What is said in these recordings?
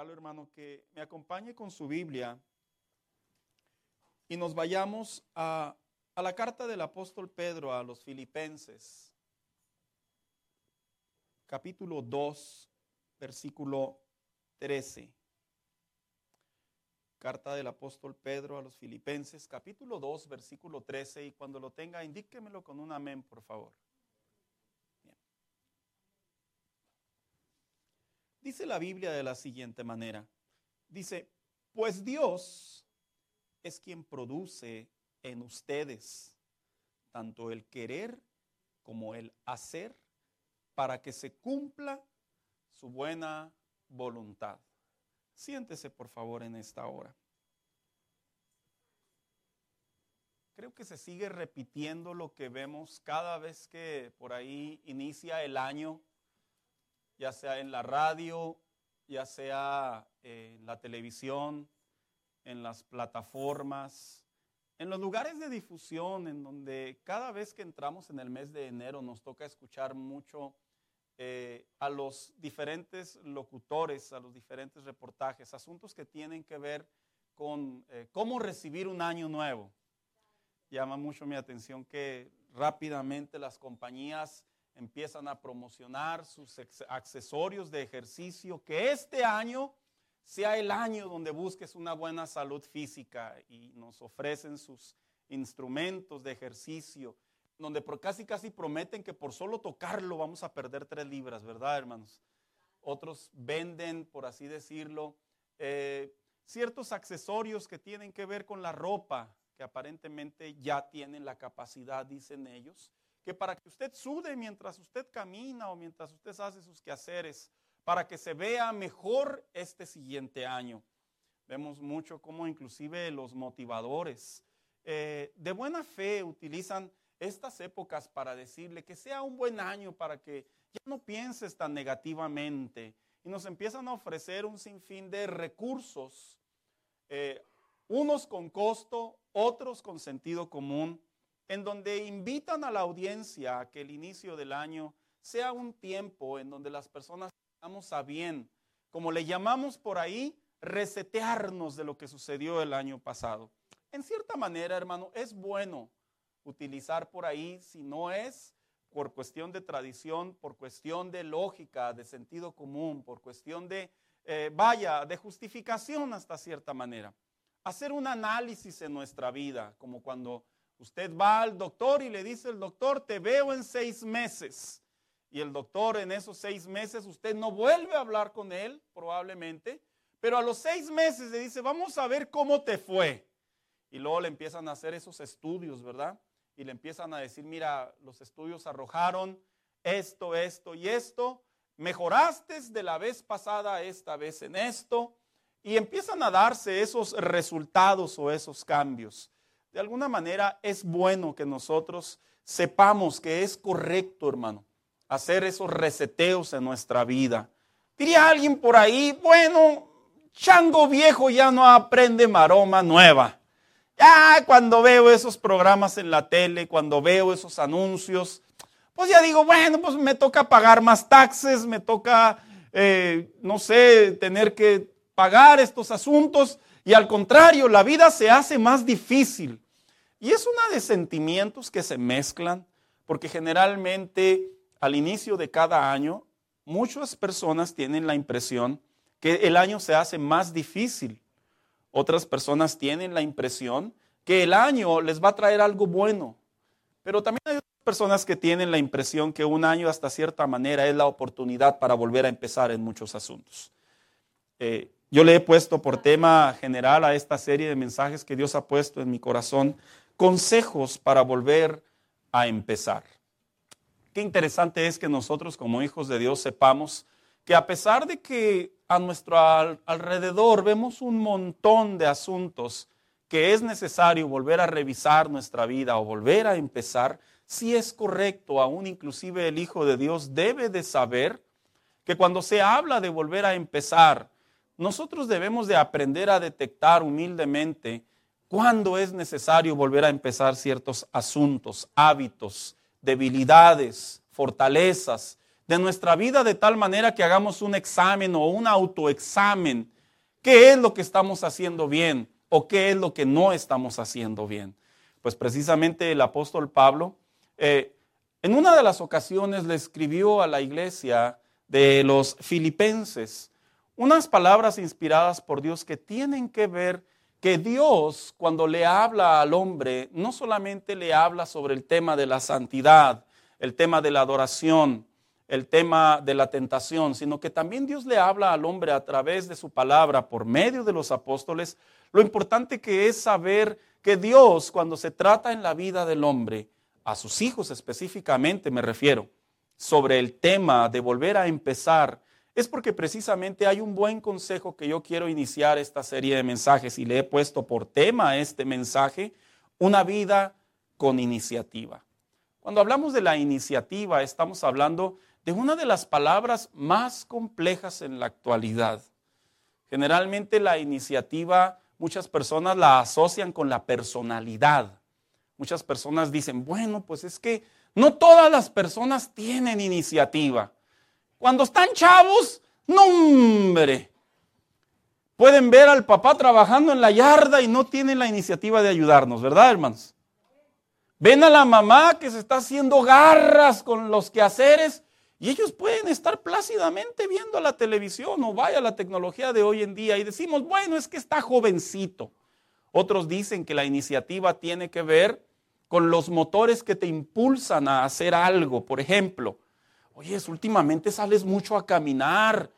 hermano, que me acompañe con su Biblia y nos vayamos a, a la carta del apóstol Pedro a los filipenses, capítulo 2, versículo 13. Carta del apóstol Pedro a los filipenses, capítulo 2, versículo 13, y cuando lo tenga, indíquemelo con un amén, por favor. Dice la Biblia de la siguiente manera. Dice, pues Dios es quien produce en ustedes tanto el querer como el hacer para que se cumpla su buena voluntad. Siéntese por favor en esta hora. Creo que se sigue repitiendo lo que vemos cada vez que por ahí inicia el año ya sea en la radio, ya sea en la televisión, en las plataformas, en los lugares de difusión, en donde cada vez que entramos en el mes de enero nos toca escuchar mucho eh, a los diferentes locutores, a los diferentes reportajes, asuntos que tienen que ver con eh, cómo recibir un año nuevo. Llama mucho mi atención que rápidamente las compañías empiezan a promocionar sus accesorios de ejercicio, que este año sea el año donde busques una buena salud física y nos ofrecen sus instrumentos de ejercicio, donde casi casi prometen que por solo tocarlo vamos a perder tres libras, ¿verdad, hermanos? Otros venden, por así decirlo, eh, ciertos accesorios que tienen que ver con la ropa, que aparentemente ya tienen la capacidad, dicen ellos, que para que usted sude mientras usted camina o mientras usted hace sus quehaceres, para que se vea mejor este siguiente año. Vemos mucho cómo inclusive los motivadores eh, de buena fe utilizan estas épocas para decirle que sea un buen año para que ya no pienses tan negativamente y nos empiezan a ofrecer un sinfín de recursos, eh, unos con costo, otros con sentido común, en donde invitan a la audiencia a que el inicio del año sea un tiempo en donde las personas estamos a bien, como le llamamos por ahí, resetearnos de lo que sucedió el año pasado. En cierta manera, hermano, es bueno utilizar por ahí, si no es por cuestión de tradición, por cuestión de lógica, de sentido común, por cuestión de, eh, vaya, de justificación hasta cierta manera. Hacer un análisis en nuestra vida, como cuando Usted va al doctor y le dice el doctor, te veo en seis meses. Y el doctor en esos seis meses, usted no vuelve a hablar con él, probablemente, pero a los seis meses le dice, vamos a ver cómo te fue. Y luego le empiezan a hacer esos estudios, ¿verdad? Y le empiezan a decir, mira, los estudios arrojaron esto, esto y esto. Mejoraste de la vez pasada esta vez en esto. Y empiezan a darse esos resultados o esos cambios de alguna manera es bueno que nosotros sepamos que es correcto, hermano, hacer esos reseteos en nuestra vida. Diría alguien por ahí, bueno, chango viejo ya no aprende maroma nueva. Ya cuando veo esos programas en la tele, cuando veo esos anuncios, pues ya digo, bueno, pues me toca pagar más taxes, me toca, eh, no sé, tener que pagar estos asuntos. Y al contrario, la vida se hace más difícil. Y es una de sentimientos que se mezclan, porque generalmente al inicio de cada año, muchas personas tienen la impresión que el año se hace más difícil. Otras personas tienen la impresión que el año les va a traer algo bueno. Pero también hay otras personas que tienen la impresión que un año hasta cierta manera es la oportunidad para volver a empezar en muchos asuntos. Eh, yo le he puesto por tema general a esta serie de mensajes que Dios ha puesto en mi corazón consejos para volver a empezar. Qué interesante es que nosotros como hijos de Dios sepamos que a pesar de que a nuestro alrededor vemos un montón de asuntos que es necesario volver a revisar nuestra vida o volver a empezar, si es correcto, aún inclusive el Hijo de Dios debe de saber que cuando se habla de volver a empezar, nosotros debemos de aprender a detectar humildemente cuándo es necesario volver a empezar ciertos asuntos, hábitos, debilidades, fortalezas, de nuestra vida de tal manera que hagamos un examen o un autoexamen. ¿Qué es lo que estamos haciendo bien o qué es lo que no estamos haciendo bien? Pues precisamente el apóstol Pablo eh, en una de las ocasiones le escribió a la iglesia de los filipenses unas palabras inspiradas por Dios que tienen que ver que Dios cuando le habla al hombre no solamente le habla sobre el tema de la santidad, el tema de la adoración, el tema de la tentación, sino que también Dios le habla al hombre a través de su palabra por medio de los apóstoles. Lo importante que es saber que Dios cuando se trata en la vida del hombre, a sus hijos específicamente me refiero, sobre el tema de volver a empezar, es porque precisamente hay un buen consejo que yo quiero iniciar esta serie de mensajes y le he puesto por tema este mensaje, una vida con iniciativa. Cuando hablamos de la iniciativa, estamos hablando de una de las palabras más complejas en la actualidad. Generalmente la iniciativa muchas personas la asocian con la personalidad. Muchas personas dicen, bueno, pues es que no todas las personas tienen iniciativa. Cuando están chavos, no hombre. Pueden ver al papá trabajando en la yarda y no tienen la iniciativa de ayudarnos, ¿verdad, hermanos? Ven a la mamá que se está haciendo garras con los quehaceres y ellos pueden estar plácidamente viendo la televisión o vaya la tecnología de hoy en día y decimos, bueno, es que está jovencito. Otros dicen que la iniciativa tiene que ver con los motores que te impulsan a hacer algo. Por ejemplo, oye, últimamente sales mucho a caminar.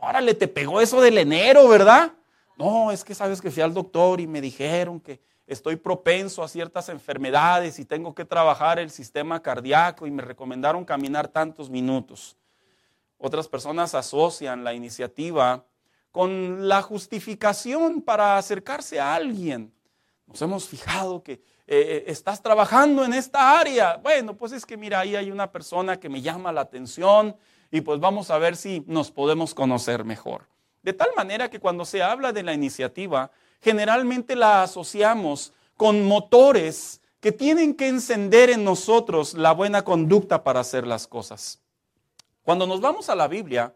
Órale, te pegó eso del enero, ¿verdad? No, es que sabes que fui al doctor y me dijeron que estoy propenso a ciertas enfermedades y tengo que trabajar el sistema cardíaco y me recomendaron caminar tantos minutos. Otras personas asocian la iniciativa con la justificación para acercarse a alguien. Nos hemos fijado que eh, eh, estás trabajando en esta área. Bueno, pues es que mira, ahí hay una persona que me llama la atención y pues vamos a ver si nos podemos conocer mejor. De tal manera que cuando se habla de la iniciativa, generalmente la asociamos con motores que tienen que encender en nosotros la buena conducta para hacer las cosas. Cuando nos vamos a la Biblia,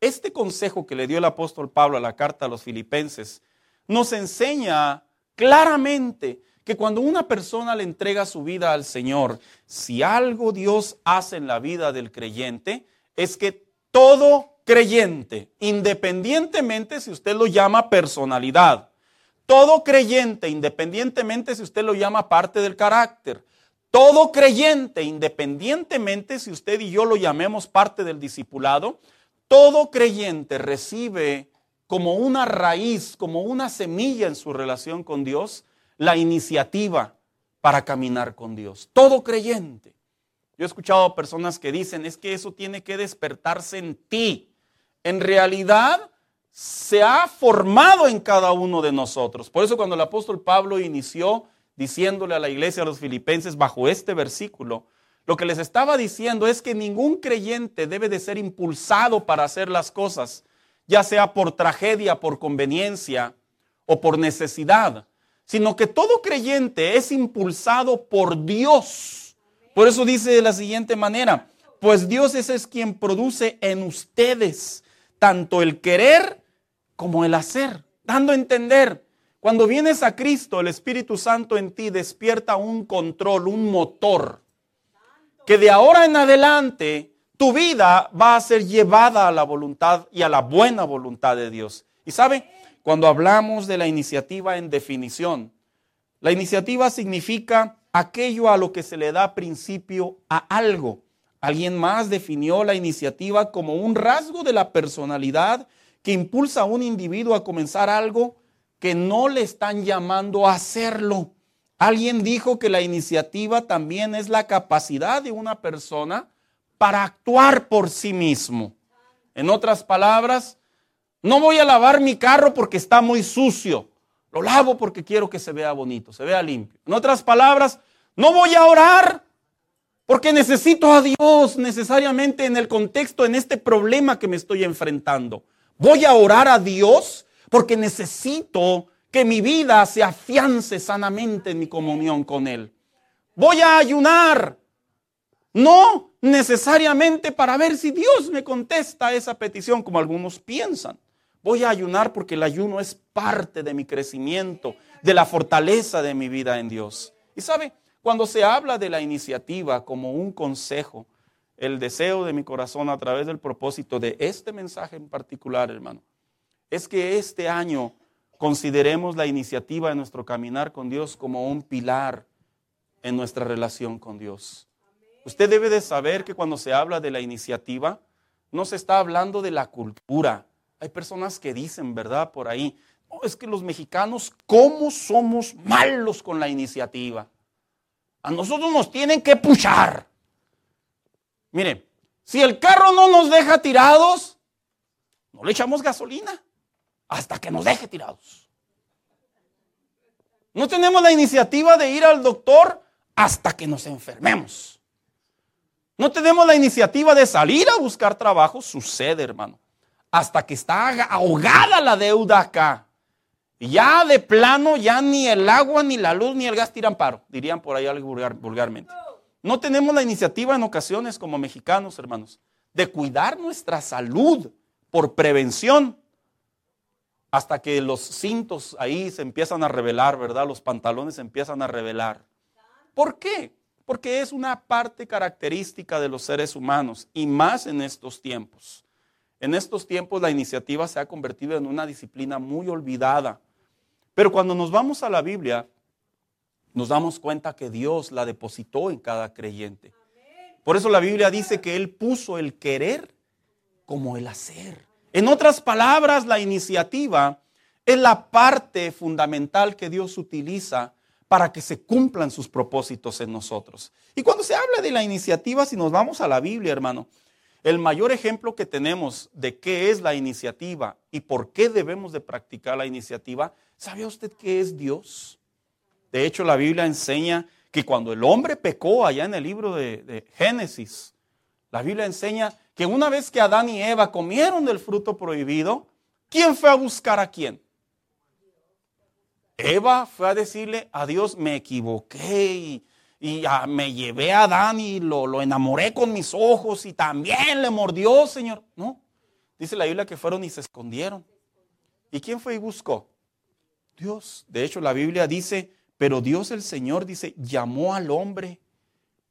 este consejo que le dio el apóstol Pablo a la carta a los filipenses nos enseña claramente que cuando una persona le entrega su vida al Señor, si algo Dios hace en la vida del creyente, es que todo creyente, independientemente si usted lo llama personalidad, todo creyente, independientemente si usted lo llama parte del carácter, todo creyente, independientemente si usted y yo lo llamemos parte del discipulado, todo creyente recibe como una raíz, como una semilla en su relación con Dios, la iniciativa para caminar con Dios. Todo creyente. Yo he escuchado personas que dicen, es que eso tiene que despertarse en ti. En realidad, se ha formado en cada uno de nosotros. Por eso cuando el apóstol Pablo inició diciéndole a la iglesia, a los filipenses, bajo este versículo, lo que les estaba diciendo es que ningún creyente debe de ser impulsado para hacer las cosas, ya sea por tragedia, por conveniencia o por necesidad, sino que todo creyente es impulsado por Dios. Por eso dice de la siguiente manera, pues Dios ese es quien produce en ustedes tanto el querer como el hacer, dando a entender. Cuando vienes a Cristo, el Espíritu Santo en ti despierta un control, un motor, que de ahora en adelante tu vida va a ser llevada a la voluntad y a la buena voluntad de Dios. Y sabe, cuando hablamos de la iniciativa en definición, la iniciativa significa aquello a lo que se le da principio a algo. Alguien más definió la iniciativa como un rasgo de la personalidad que impulsa a un individuo a comenzar algo que no le están llamando a hacerlo. Alguien dijo que la iniciativa también es la capacidad de una persona para actuar por sí mismo. En otras palabras, no voy a lavar mi carro porque está muy sucio. Lo lavo porque quiero que se vea bonito, se vea limpio. En otras palabras, no voy a orar porque necesito a Dios necesariamente en el contexto, en este problema que me estoy enfrentando. Voy a orar a Dios porque necesito que mi vida se afiance sanamente en mi comunión con Él. Voy a ayunar. No necesariamente para ver si Dios me contesta esa petición, como algunos piensan. Voy a ayunar porque el ayuno es parte de mi crecimiento, de la fortaleza de mi vida en Dios. Y sabe, cuando se habla de la iniciativa como un consejo, el deseo de mi corazón a través del propósito de este mensaje en particular, hermano, es que este año consideremos la iniciativa de nuestro caminar con Dios como un pilar en nuestra relación con Dios. Usted debe de saber que cuando se habla de la iniciativa, no se está hablando de la cultura. Hay personas que dicen, ¿verdad? Por ahí, es que los mexicanos, ¿cómo somos malos con la iniciativa? A nosotros nos tienen que puchar. Mire, si el carro no nos deja tirados, no le echamos gasolina hasta que nos deje tirados. No tenemos la iniciativa de ir al doctor hasta que nos enfermemos. No tenemos la iniciativa de salir a buscar trabajo, sucede, hermano, hasta que está ahogada la deuda acá. Ya de plano, ya ni el agua, ni la luz, ni el gas tiran paro, dirían por ahí algo vulgarmente. No tenemos la iniciativa en ocasiones como mexicanos, hermanos, de cuidar nuestra salud por prevención hasta que los cintos ahí se empiezan a revelar, ¿verdad? Los pantalones se empiezan a revelar. ¿Por qué? Porque es una parte característica de los seres humanos y más en estos tiempos. En estos tiempos la iniciativa se ha convertido en una disciplina muy olvidada. Pero cuando nos vamos a la Biblia, nos damos cuenta que Dios la depositó en cada creyente. Por eso la Biblia dice que Él puso el querer como el hacer. En otras palabras, la iniciativa es la parte fundamental que Dios utiliza para que se cumplan sus propósitos en nosotros. Y cuando se habla de la iniciativa, si nos vamos a la Biblia, hermano, el mayor ejemplo que tenemos de qué es la iniciativa y por qué debemos de practicar la iniciativa, ¿sabe usted qué es Dios? De hecho, la Biblia enseña que cuando el hombre pecó allá en el libro de, de Génesis, la Biblia enseña que una vez que Adán y Eva comieron del fruto prohibido, ¿quién fue a buscar a quién? Eva fue a decirle a Dios, me equivoqué y, me llevé a Adán y lo, lo enamoré con mis ojos y también le mordió, Señor. No, dice la Biblia que fueron y se escondieron. ¿Y quién fue y buscó? Dios. De hecho, la Biblia dice, pero Dios el Señor dice, llamó al hombre.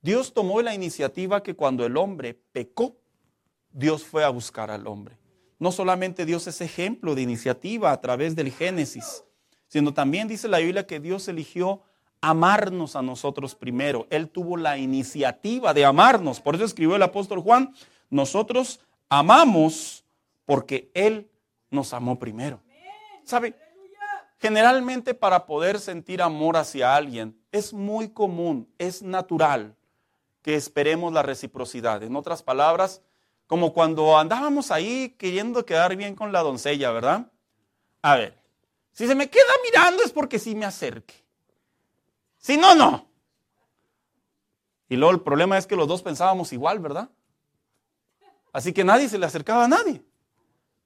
Dios tomó la iniciativa que cuando el hombre pecó, Dios fue a buscar al hombre. No solamente Dios es ejemplo de iniciativa a través del Génesis, sino también dice la Biblia que Dios eligió amarnos a nosotros primero. Él tuvo la iniciativa de amarnos. Por eso escribió el apóstol Juan, nosotros amamos porque Él nos amó primero. ¿Sabe? Generalmente para poder sentir amor hacia alguien es muy común, es natural que esperemos la reciprocidad. En otras palabras, como cuando andábamos ahí queriendo quedar bien con la doncella, ¿verdad? A ver, si se me queda mirando es porque sí me acerque. Si no, no. Y luego el problema es que los dos pensábamos igual, ¿verdad? Así que nadie se le acercaba a nadie.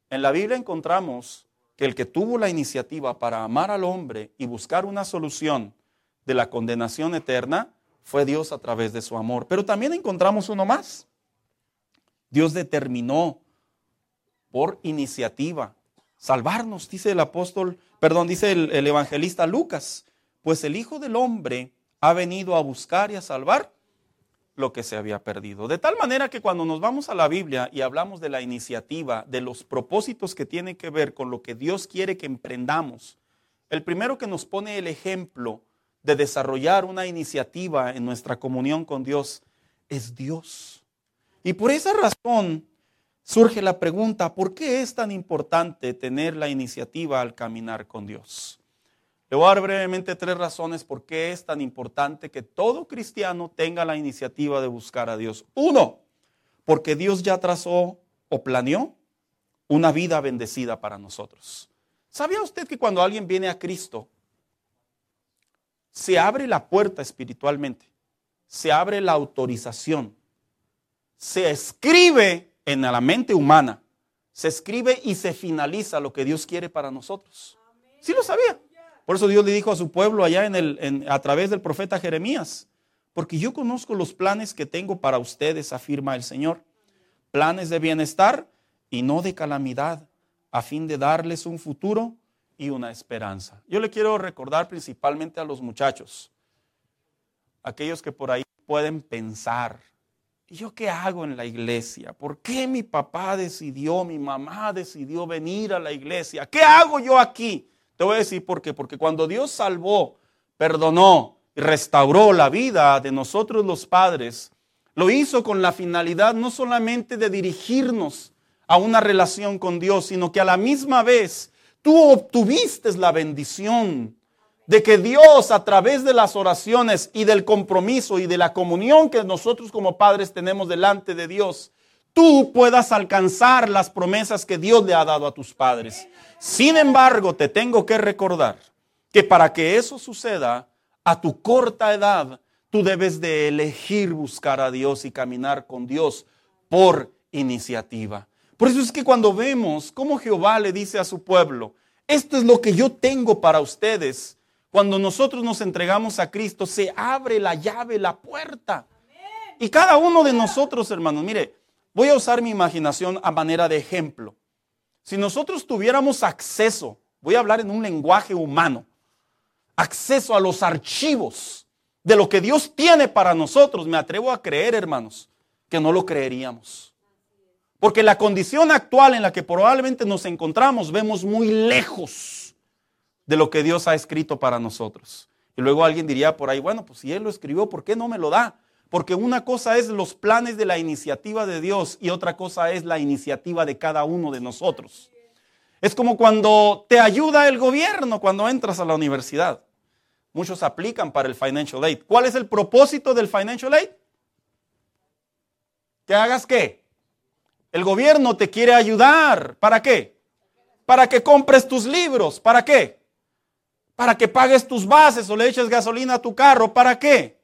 En la Biblia encontramos que el que tuvo la iniciativa para amar al hombre y buscar una solución de la condenación eterna fue Dios a través de su amor. Pero también encontramos uno más. Dios determinó por iniciativa salvarnos, dice el apóstol, perdón, dice el, evangelista Lucas, pues el Hijo del Hombre ha venido a buscar y a salvar lo que se había perdido. De tal manera que cuando nos vamos a la Biblia y hablamos de la iniciativa, de los propósitos que tienen que ver con lo que Dios quiere que emprendamos, el primero que nos pone el ejemplo de desarrollar una iniciativa en nuestra comunión con Dios es Dios. Y por esa razón surge la pregunta, ¿por qué es tan importante tener la iniciativa al caminar con Dios? Le voy a dar brevemente tres razones por qué es tan importante que todo cristiano tenga la iniciativa de buscar a Dios. Uno, porque Dios ya trazó o planeó una vida bendecida para nosotros. ¿Sabía usted que cuando alguien viene a Cristo, se abre la puerta espiritualmente, se abre la autorización se escribe en la mente humana, se escribe y se finaliza lo que Dios quiere para nosotros. Sí lo sabía. Por eso Dios le dijo a su pueblo allá en el, a través del profeta Jeremías, porque yo conozco los planes que tengo para ustedes, afirma el Señor. Planes de bienestar y no de calamidad, a fin de darles un futuro y una esperanza. Yo le quiero recordar principalmente a los muchachos, aquellos que por ahí pueden pensar, ¿y yo qué hago en la iglesia? ¿Por qué mi papá decidió, mi mamá decidió venir a la iglesia? ¿Qué hago yo aquí? Te voy a decir por qué. Porque cuando Dios salvó, perdonó y restauró la vida de nosotros los padres, lo hizo con la finalidad no solamente de dirigirnos a una relación con Dios, sino que a la misma vez tú obtuviste la bendición de que Dios a través de las oraciones y del compromiso y de la comunión que nosotros como padres tenemos delante de Dios, tú puedas alcanzar las promesas que Dios le ha dado a tus padres. Sin embargo, te tengo que recordar que para que eso suceda a tu corta edad, tú debes de elegir buscar a Dios y caminar con Dios por iniciativa. Por eso es que cuando vemos cómo Jehová le dice a su pueblo, esto es lo que yo tengo para ustedes, cuando nosotros nos entregamos a Cristo, se abre la llave, la puerta. Y cada uno de nosotros, hermanos, mire, voy a usar mi imaginación a manera de ejemplo. Si nosotros tuviéramos acceso, voy a hablar en un lenguaje humano, acceso a los archivos de lo que Dios tiene para nosotros, me atrevo a creer, hermanos, que no lo creeríamos. Porque la condición actual en la que probablemente nos encontramos, vemos muy lejos de lo que Dios ha escrito para nosotros. Y luego alguien diría por ahí, bueno, pues si Él lo escribió, ¿por qué no me lo da? Porque una cosa es los planes de la iniciativa de Dios y otra cosa es la iniciativa de cada uno de nosotros. Es como cuando te ayuda el gobierno cuando entras a la universidad. Muchos aplican para el financial aid. ¿Cuál es el propósito del financial aid? Que hagas qué? El gobierno te quiere ayudar. ¿Para qué? Para que compres tus libros. ¿Para qué? para que pagues tus bases o le eches gasolina a tu carro. ¿Para qué?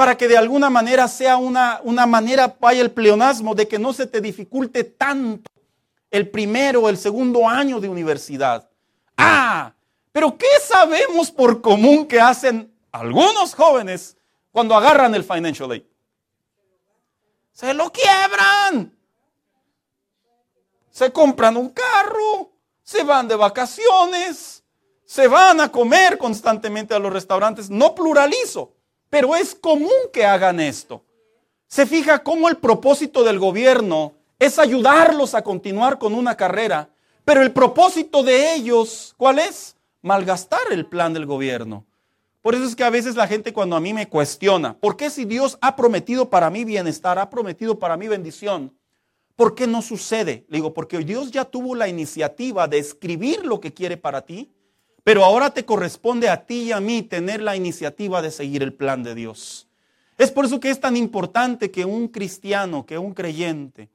Para que de alguna manera sea una, una manera, vaya el pleonasmo, de que no se te dificulte tanto el primero o el segundo año de universidad. Ah, pero ¿qué sabemos por común que hacen algunos jóvenes cuando agarran el financial aid? Se lo quiebran. Se compran un carro, se van de vacaciones, se van a comer constantemente a los restaurantes. No pluralizo, pero es común que hagan esto. Se fija cómo el propósito del gobierno es ayudarlos a continuar con una carrera, pero el propósito de ellos, ¿cuál es? Malgastar el plan del gobierno. Por eso es que a veces la gente cuando a mí me cuestiona, ¿por qué si Dios ha prometido para mí bienestar, ha prometido para mí bendición? ¿Por qué no sucede? Le digo, porque Dios ya tuvo la iniciativa de escribir lo que quiere para ti pero ahora te corresponde a ti y a mí tener la iniciativa de seguir el plan de Dios. Es por eso que es tan importante que un cristiano, que un creyente,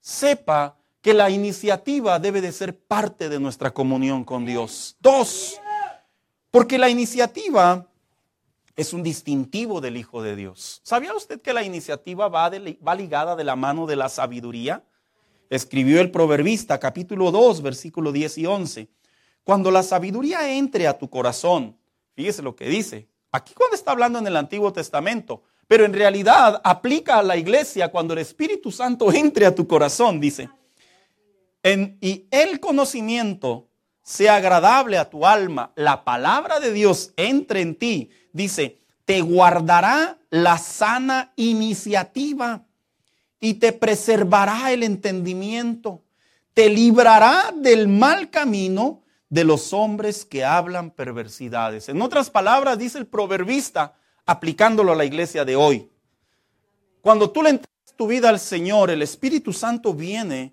sepa que la iniciativa debe de ser parte de nuestra comunión con Dios. Dos, porque la iniciativa es un distintivo del Hijo de Dios. ¿Sabía usted que la iniciativa va, va ligada de la mano de la sabiduría? Escribió el proverbista capítulo 2, versículo 10 y 11. Cuando la sabiduría entre a tu corazón, fíjese lo que dice. Aquí cuando está hablando en el Antiguo Testamento, pero en realidad aplica a la iglesia cuando el Espíritu Santo entre a tu corazón, dice. y el conocimiento sea agradable a tu alma, la palabra de Dios entre en ti, dice, te guardará la sana iniciativa y te preservará el entendimiento, te librará del mal camino de los hombres que hablan perversidades. En otras palabras, dice el proverbista, aplicándolo a la iglesia de hoy. Cuando tú le entregas tu vida al Señor, el Espíritu Santo viene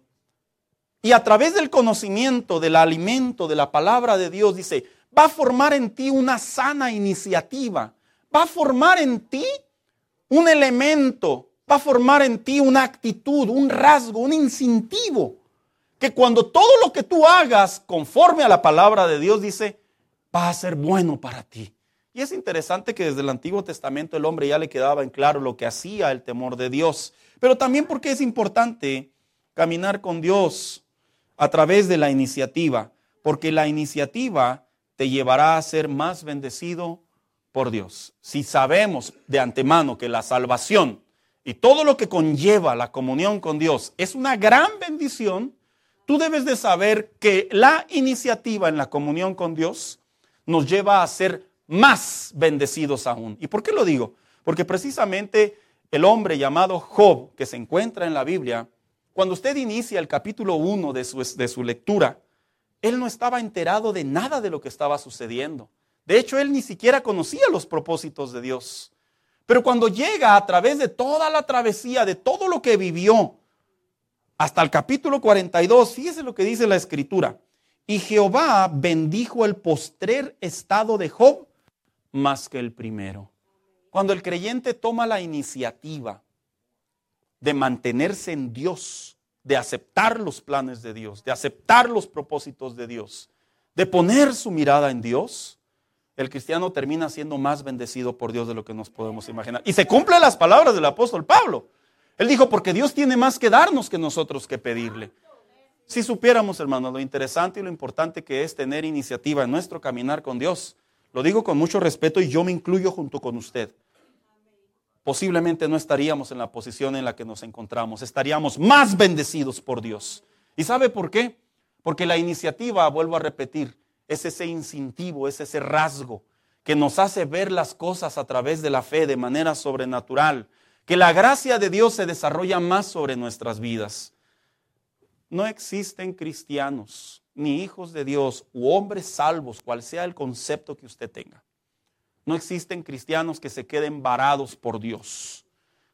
y a través del conocimiento, del alimento, de la palabra de Dios, dice, va a formar en ti una sana iniciativa, va a formar en ti un elemento, va a formar en ti una actitud, un rasgo, un incentivo que cuando todo lo que tú hagas conforme a la palabra de Dios dice, va a ser bueno para ti. Y es interesante que desde el Antiguo Testamento el hombre ya le quedaba en claro lo que hacía el temor de Dios, pero también porque es importante caminar con Dios a través de la iniciativa, porque la iniciativa te llevará a ser más bendecido, por Dios, si sabemos de antemano que la salvación y todo lo que conlleva la comunión con Dios es una gran bendición, tú debes de saber que la iniciativa en la comunión con Dios nos lleva a ser más bendecidos aún. ¿Y por qué lo digo? Porque precisamente el hombre llamado Job, que se encuentra en la Biblia, cuando usted inicia el capítulo 1 de su, de su lectura, él no estaba enterado de nada de lo que estaba sucediendo. De hecho, él ni siquiera conocía los propósitos de Dios. Pero cuando llega a través de toda la travesía, de todo lo que vivió, hasta el capítulo 42, fíjese lo que dice la escritura. Y Jehová bendijo el postrer estado de Job más que el primero. Cuando el creyente toma la iniciativa de mantenerse en Dios, de aceptar los planes de Dios, de aceptar los propósitos de Dios, de poner su mirada en Dios, el cristiano termina siendo más bendecido por Dios de lo que nos podemos imaginar. Y se cumplen las palabras del apóstol Pablo. Él dijo, porque Dios tiene más que darnos que nosotros que pedirle. Si supiéramos, hermanos, lo interesante y lo importante que es tener iniciativa en nuestro caminar con Dios, lo digo con mucho respeto y yo me incluyo junto con usted posiblemente no estaríamos en la posición en la que nos encontramos, estaríamos más bendecidos por Dios. ¿Y sabe por qué? Porque la iniciativa, vuelvo a repetir, es ese instintivo, es ese rasgo que nos hace ver las cosas a través de la fe de manera sobrenatural, que la gracia de Dios se desarrolla más sobre nuestras vidas. No existen cristianos, ni hijos de Dios, u hombres salvos, cual sea el concepto que usted tenga, no existen cristianos que se queden varados por Dios.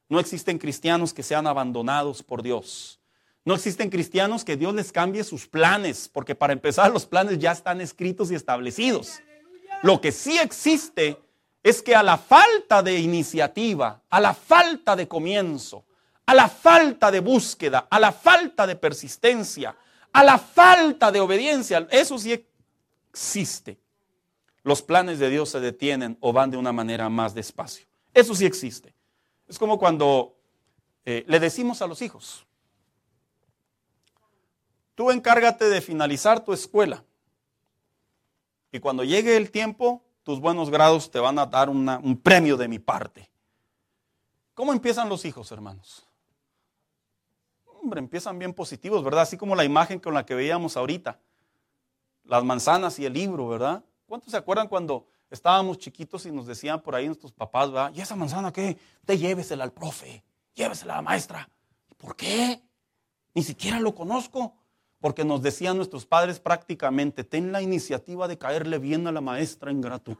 No existen cristianos que sean abandonados por Dios. No existen cristianos que Dios les cambie sus planes, porque para empezar los planes ya están escritos y establecidos. Lo que sí existe es que a la falta de iniciativa, a la falta de comienzo, a la falta de búsqueda, a la falta de persistencia, a la falta de obediencia, eso sí existe los planes de Dios se detienen o van de una manera más despacio. Eso sí existe. Es como cuando eh, le decimos a los hijos, tú encárgate de finalizar tu escuela y cuando llegue el tiempo, tus buenos grados te van a dar un premio de mi parte. ¿Cómo empiezan los hijos, hermanos? Hombre, empiezan bien positivos, ¿verdad? Así como la imagen con la que veíamos ahorita. Las manzanas y el libro, ¿verdad? ¿Cuántos se acuerdan cuando estábamos chiquitos y nos decían por ahí nuestros papás, ¿verdad? ¿Y esa manzana qué? Usted llévesela al profe, llévesela a la maestra. ¿Por qué? Ni siquiera lo conozco. Porque nos decían nuestros padres prácticamente, ten la iniciativa de caerle bien a la maestra ingrato.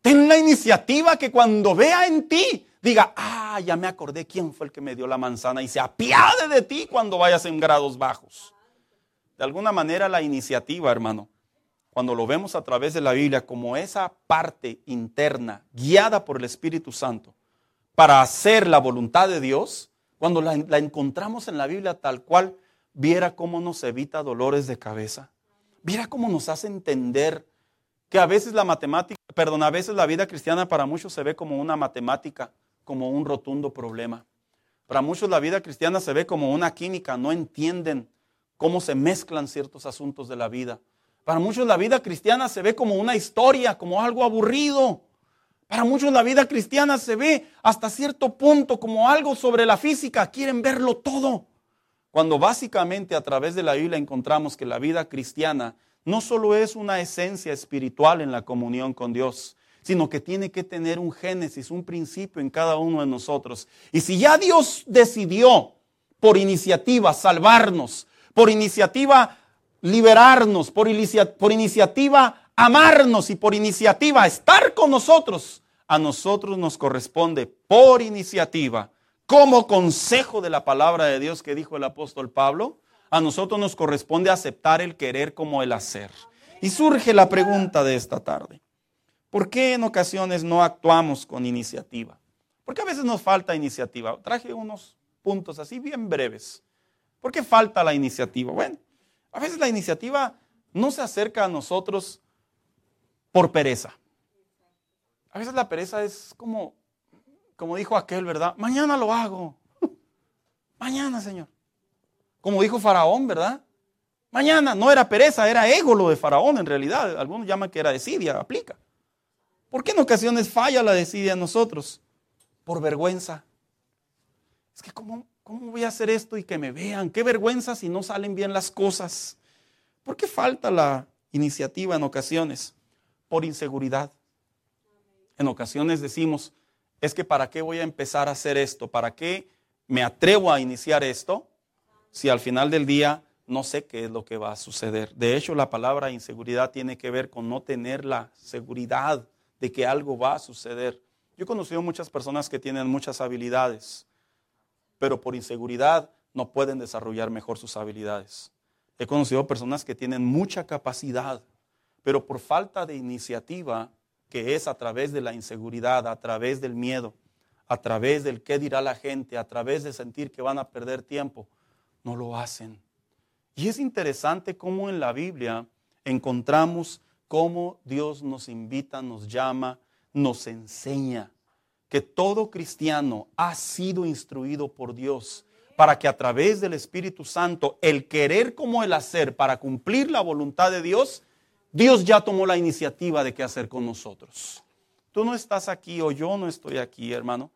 Ten la iniciativa que cuando vea en ti, diga, ah, ya me acordé quién fue el que me dio la manzana y se apiade de ti cuando vayas en grados bajos. De alguna manera la iniciativa, hermano, cuando lo vemos a través de la Biblia como esa parte interna guiada por el Espíritu Santo para hacer la voluntad de Dios, cuando la, encontramos en la Biblia tal cual, viera cómo nos evita dolores de cabeza, viera cómo nos hace entender que a veces la matemática, perdón, a veces la vida cristiana para muchos se ve como una matemática, como un rotundo problema. Para muchos la vida cristiana se ve como una química, no entienden cómo se mezclan ciertos asuntos de la vida. Para muchos la vida cristiana se ve como una historia, como algo aburrido. Para muchos la vida cristiana se ve hasta cierto punto como algo sobre la física. Quieren verlo todo. Cuando básicamente a través de la Biblia encontramos que la vida cristiana no solo es una esencia espiritual en la comunión con Dios, sino que tiene que tener un génesis, un principio en cada uno de nosotros. Y si ya Dios decidió por iniciativa salvarnos, por iniciativa liberarnos, por, por iniciativa amarnos y por iniciativa estar con nosotros, a nosotros nos corresponde por iniciativa, como consejo de la palabra de Dios que dijo el apóstol Pablo, a nosotros nos corresponde aceptar el querer como el hacer. Y surge la pregunta de esta tarde. ¿Por qué en ocasiones no actuamos con iniciativa? Porque a veces nos falta iniciativa. Traje unos puntos así bien breves. ¿Por qué falta la iniciativa? Bueno, a veces la iniciativa no se acerca a nosotros por pereza. A veces la pereza es como, como dijo aquel, ¿verdad? Mañana lo hago. Mañana, Señor. Como dijo Faraón, ¿verdad? Mañana no era pereza, era ego lo de Faraón en realidad. Algunos llaman que era desidia, aplica. ¿Por qué en ocasiones falla la desidia en nosotros? Por vergüenza. Es que ¿cómo, ¿cómo voy a hacer esto y que me vean? Qué vergüenza si no salen bien las cosas. ¿Por qué falta la iniciativa en ocasiones? Por inseguridad. En ocasiones decimos, es que ¿para qué voy a empezar a hacer esto? ¿Para qué me atrevo a iniciar esto si al final del día no sé qué es lo que va a suceder? De hecho, la palabra inseguridad tiene que ver con no tener la seguridad de que algo va a suceder. Yo he conocido muchas personas que tienen muchas habilidades, pero por inseguridad no pueden desarrollar mejor sus habilidades. He conocido personas que tienen mucha capacidad, pero por falta de iniciativa que es a través de la inseguridad, a través del miedo, a través del qué dirá la gente, a través de sentir que van a perder tiempo, no lo hacen. Y es interesante cómo en la Biblia encontramos cómo Dios nos invita, nos llama, nos enseña que todo cristiano ha sido instruido por Dios para que a través del Espíritu Santo, el querer como el hacer para cumplir la voluntad de Dios, Dios ya tomó la iniciativa de qué hacer con nosotros. Tú no estás aquí o yo no estoy aquí, hermano.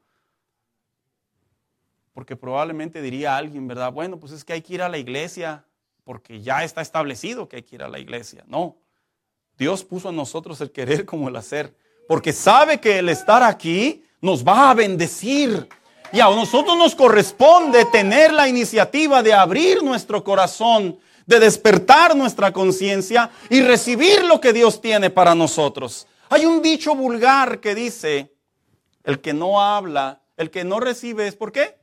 Porque probablemente diría alguien, ¿verdad? Bueno, pues es que hay que ir a la iglesia porque ya está establecido que hay que ir a la iglesia. No, Dios puso a nosotros el querer como el hacer. Porque sabe que el estar aquí nos va a bendecir. Y a nosotros nos corresponde tener la iniciativa de abrir nuestro corazón de despertar nuestra conciencia y recibir lo que Dios tiene para nosotros. Hay un dicho vulgar que dice, el que no habla, el que no recibe es ¿por qué?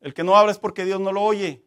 El que no habla es porque Dios no lo oye.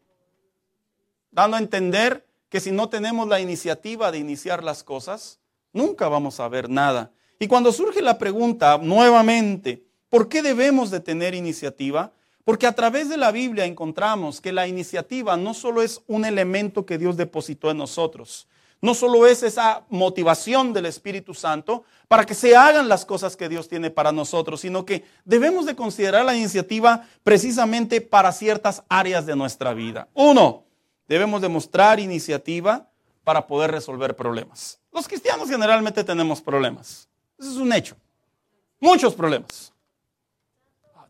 Dando a entender que si no tenemos la iniciativa de iniciar las cosas, nunca vamos a ver nada. Y cuando surge la pregunta nuevamente, ¿por qué debemos de tener iniciativa? Porque a través de la Biblia encontramos que la iniciativa no solo es un elemento que Dios depositó en nosotros, no solo es esa motivación del Espíritu Santo para que se hagan las cosas que Dios tiene para nosotros, sino que debemos de considerar la iniciativa precisamente para ciertas áreas de nuestra vida. Uno, debemos demostrar iniciativa para poder resolver problemas. Los cristianos generalmente tenemos problemas. Eso es un hecho. Muchos problemas.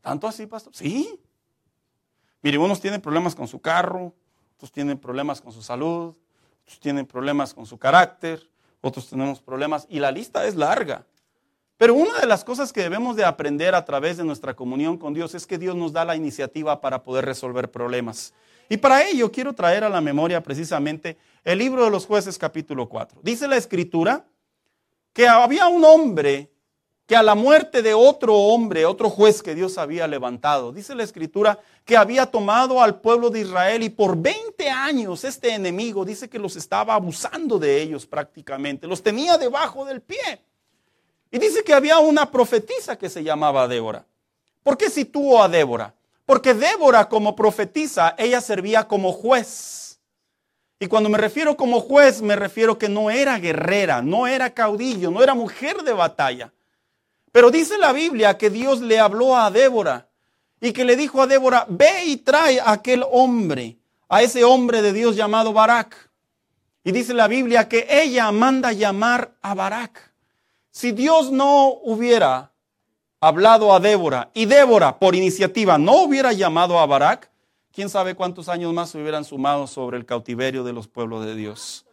¿Tanto así, pastor? Sí. Mire, unos tienen problemas con su carro, otros tienen problemas con su salud, otros tienen problemas con su carácter, otros tenemos problemas y la lista es larga. Pero una de las cosas que debemos de aprender a través de nuestra comunión con Dios es que Dios nos da la iniciativa para poder resolver problemas. Y para ello quiero traer a la memoria precisamente el libro de los jueces capítulo 4. Dice la escritura que había un hombre que a la muerte de otro hombre, otro juez que Dios había levantado, dice la escritura que había tomado al pueblo de Israel y por 20 años este enemigo dice que los estaba abusando de ellos prácticamente, los tenía debajo del pie. Y dice que había una profetisa que se llamaba Débora. ¿Por qué situó a Débora? Porque Débora como profetisa, ella servía como juez. Y cuando me refiero como juez, me refiero que no era guerrera, no era caudillo, no era mujer de batalla. Pero dice la Biblia que Dios le habló a Débora y que le dijo a Débora, ve y trae a aquel hombre, a ese hombre de Dios llamado Barak. Y dice la Biblia que ella manda llamar a Barak. Si Dios no hubiera hablado a Débora y Débora por iniciativa no hubiera llamado a Barak, quién sabe cuántos años más se hubieran sumado sobre el cautiverio de los pueblos de Dios.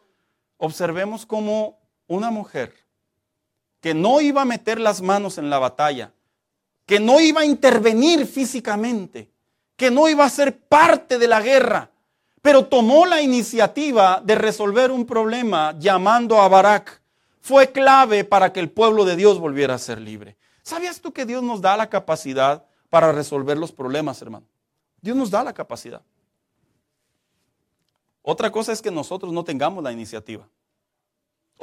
Observemos cómo una mujer que no iba a meter las manos en la batalla, que no iba a intervenir físicamente, que no iba a ser parte de la guerra, pero tomó la iniciativa de resolver un problema llamando a Barak. Fue clave para que el pueblo de Dios volviera a ser libre. ¿Sabías tú que Dios nos da la capacidad para resolver los problemas, hermano? Dios nos da la capacidad. Otra cosa es que nosotros no tengamos la iniciativa.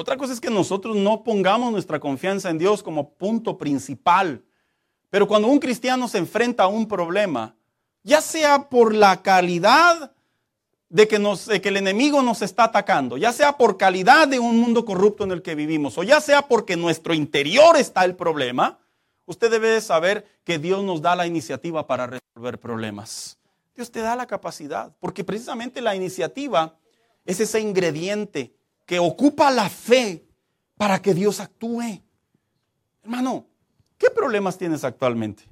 Otra cosa es que nosotros no pongamos nuestra confianza en Dios como punto principal. Pero cuando un cristiano se enfrenta a un problema, ya sea por la calidad de que, que, el enemigo nos está atacando, ya sea por calidad de un mundo corrupto en el que vivimos, o ya sea porque en nuestro interior está el problema, usted debe saber que Dios nos da la iniciativa para resolver problemas. Dios te da la capacidad, porque precisamente la iniciativa es ese ingrediente que ocupa la fe para que Dios actúe. Hermano, ¿qué problemas tienes actualmente?